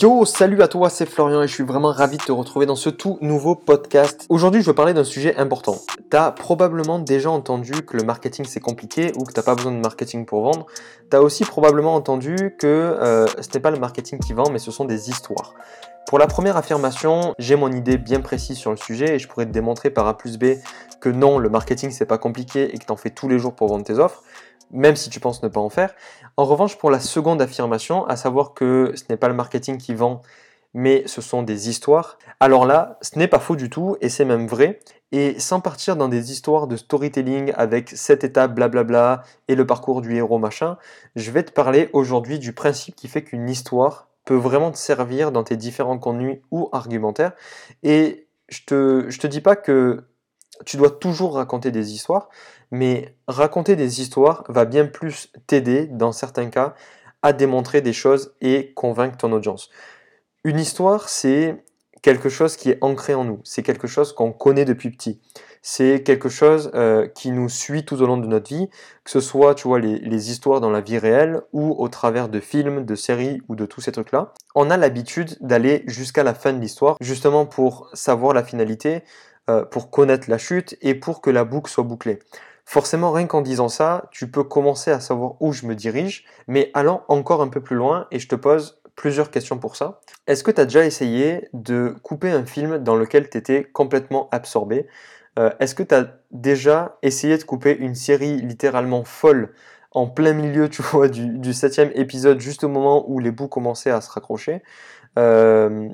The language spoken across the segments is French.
Yo, salut à toi, c'est Florian et je suis vraiment ravi de te retrouver dans ce tout nouveau podcast. Aujourd'hui, je veux parler d'un sujet important. T'as probablement déjà entendu que le marketing c'est compliqué ou que t'as pas besoin de marketing pour vendre. T'as aussi probablement entendu que euh, ce n'est pas le marketing qui vend, mais ce sont des histoires. Pour la première affirmation, j'ai mon idée bien précise sur le sujet et je pourrais te démontrer par A plus B que non, le marketing c'est pas compliqué et que t'en fais tous les jours pour vendre tes offres même si tu penses ne pas en faire. En revanche, pour la seconde affirmation, à savoir que ce n'est pas le marketing qui vend, mais ce sont des histoires, alors là, ce n'est pas faux du tout, et c'est même vrai. Et sans partir dans des histoires de storytelling avec cette étape, blablabla, et le parcours du héros machin, je vais te parler aujourd'hui du principe qui fait qu'une histoire peut vraiment te servir dans tes différents contenus ou argumentaires. Et je te, je te dis pas que tu dois toujours raconter des histoires, mais raconter des histoires va bien plus t'aider, dans certains cas, à démontrer des choses et convaincre ton audience. Une histoire, c'est quelque chose qui est ancré en nous, c'est quelque chose qu'on connaît depuis petit. C'est quelque chose euh, qui nous suit tout au long de notre vie, que ce soit, tu vois, les, les histoires dans la vie réelle ou au travers de films, de séries ou de tous ces trucs-là. On a l'habitude d'aller jusqu'à la fin de l'histoire, justement pour savoir la finalité, euh, pour connaître la chute et pour que la boucle soit bouclée. Forcément, rien qu'en disant ça, tu peux commencer à savoir où je me dirige, mais allant encore un peu plus loin, et je te pose plusieurs questions pour ça. Est-ce que tu as déjà essayé de couper un film dans lequel tu étais complètement absorbé? Euh, Est-ce que tu as déjà essayé de couper une série littéralement folle en plein milieu, du, septième épisode, juste au moment où les bouts commençaient à se raccrocher? Euh,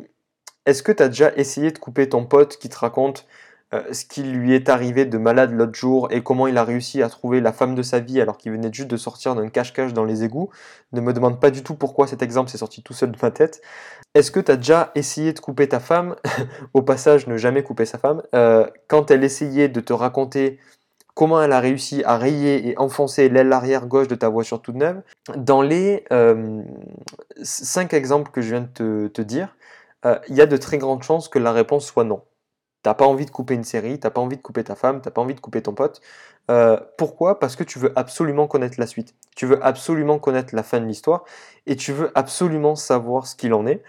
Est-ce que tu as déjà essayé de couper ton pote qui te raconte euh, ce qui lui est arrivé de malade l'autre jour et comment il a réussi à trouver la femme de sa vie alors qu'il venait juste de sortir d'un cache-cache dans les égouts? Ne me demande pas du tout pourquoi cet exemple s'est sorti tout seul de ma tête. Est-ce que tu as déjà essayé de couper ta femme? Au passage, ne jamais couper sa femme. Euh, quand elle essayait de te raconter comment elle a réussi à rayer et enfoncer l'aile arrière gauche de ta voiture toute neuve. Dans les euh, cinq exemples que je viens de te, dire, il y a de très grandes chances que la réponse soit non. T'as pas envie de couper une série, t'as pas envie de couper ta femme, t'as pas envie de couper ton pote. Euh, pourquoi? Parce que tu veux absolument connaître la suite. Tu veux absolument connaître la fin de l'histoire et tu veux absolument savoir ce qu'il en est.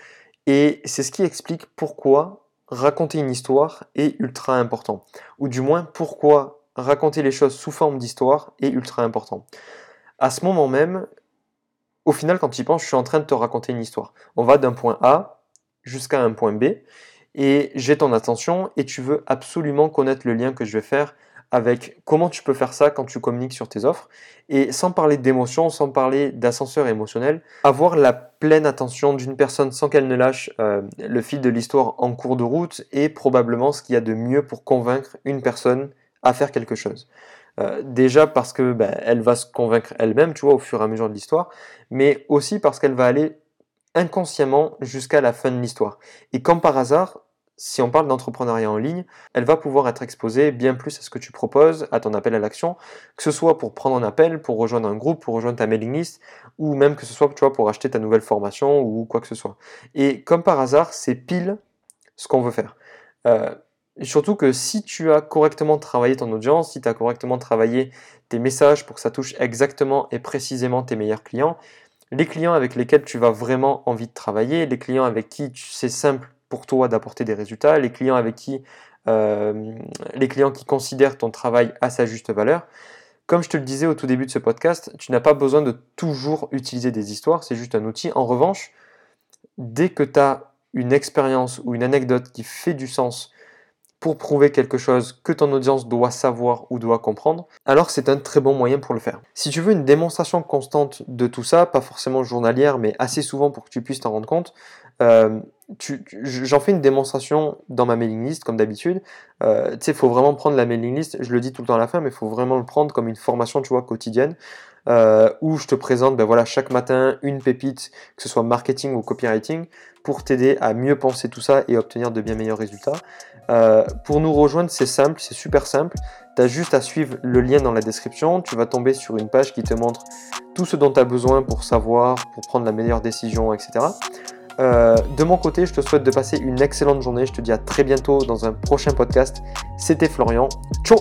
Et c'est ce qui explique pourquoi raconter une histoire est ultra important. Ou du moins pourquoi raconter les choses sous forme d'histoire est ultra important. À ce moment même, au final, quand tu y penses, je suis en train de te raconter une histoire. On va d'un point A jusqu'à un point B et j'ai ton attention et tu veux absolument connaître le lien que je vais faire avec comment tu peux faire ça quand tu communiques sur tes offres. Et sans parler d'émotion, sans parler d'ascenseur émotionnel, avoir la pleine attention d'une personne sans qu'elle ne lâche euh, le fil de l'histoire en cours de route est probablement ce qu'il y a de mieux pour convaincre une personne à faire quelque chose. Euh, déjà parce que ben, elle va se convaincre elle-même, tu vois, au fur et à mesure de l'histoire, mais aussi parce qu'elle va aller inconsciemment jusqu'à la fin de l'histoire. Et comme par hasard, si on parle d'entrepreneuriat en ligne, elle va pouvoir être exposée bien plus à ce que tu proposes, à ton appel à l'action, que ce soit pour prendre un appel, pour rejoindre un groupe, pour rejoindre ta mailing list, ou même que ce soit pour acheter ta nouvelle formation ou quoi que ce soit. Et comme par hasard, c'est pile ce qu'on veut faire. Euh, surtout que si tu as correctement travaillé ton audience, si tu as correctement travaillé tes messages pour que ça touche exactement et précisément tes meilleurs clients, les clients avec lesquels tu vas vraiment envie de travailler, les clients avec qui c'est simple pour toi d'apporter des résultats, les clients avec qui, euh, les clients qui considèrent ton travail à sa juste valeur. Comme je te le disais au tout début de ce podcast, tu n'as pas besoin de toujours utiliser des histoires, c'est juste un outil. En revanche, dès que tu as une expérience ou une anecdote qui fait du sens pour prouver quelque chose que ton audience doit savoir ou doit comprendre, alors c'est un très bon moyen pour le faire. Si tu veux une démonstration constante de tout ça, pas forcément journalière, mais assez souvent pour que tu puisses t'en rendre compte, euh, j'en fais une démonstration dans ma mailing list comme d'habitude. Euh, tu sais, il faut vraiment prendre la mailing list, je le dis tout le temps à la fin, mais il faut vraiment le prendre comme une formation, tu vois, quotidienne, euh, où je te présente, ben voilà, chaque matin une pépite, que ce soit marketing ou copywriting, pour t'aider à mieux penser tout ça et obtenir de bien meilleurs résultats. Euh, pour nous rejoindre, c'est simple, c'est super simple. Tu juste à suivre le lien dans la description. Tu vas tomber sur une page qui te montre tout ce dont tu as besoin pour savoir, pour prendre la meilleure décision, etc. Euh, de mon côté, je te souhaite de passer une excellente journée. Je te dis à très bientôt dans un prochain podcast. C'était Florian. Ciao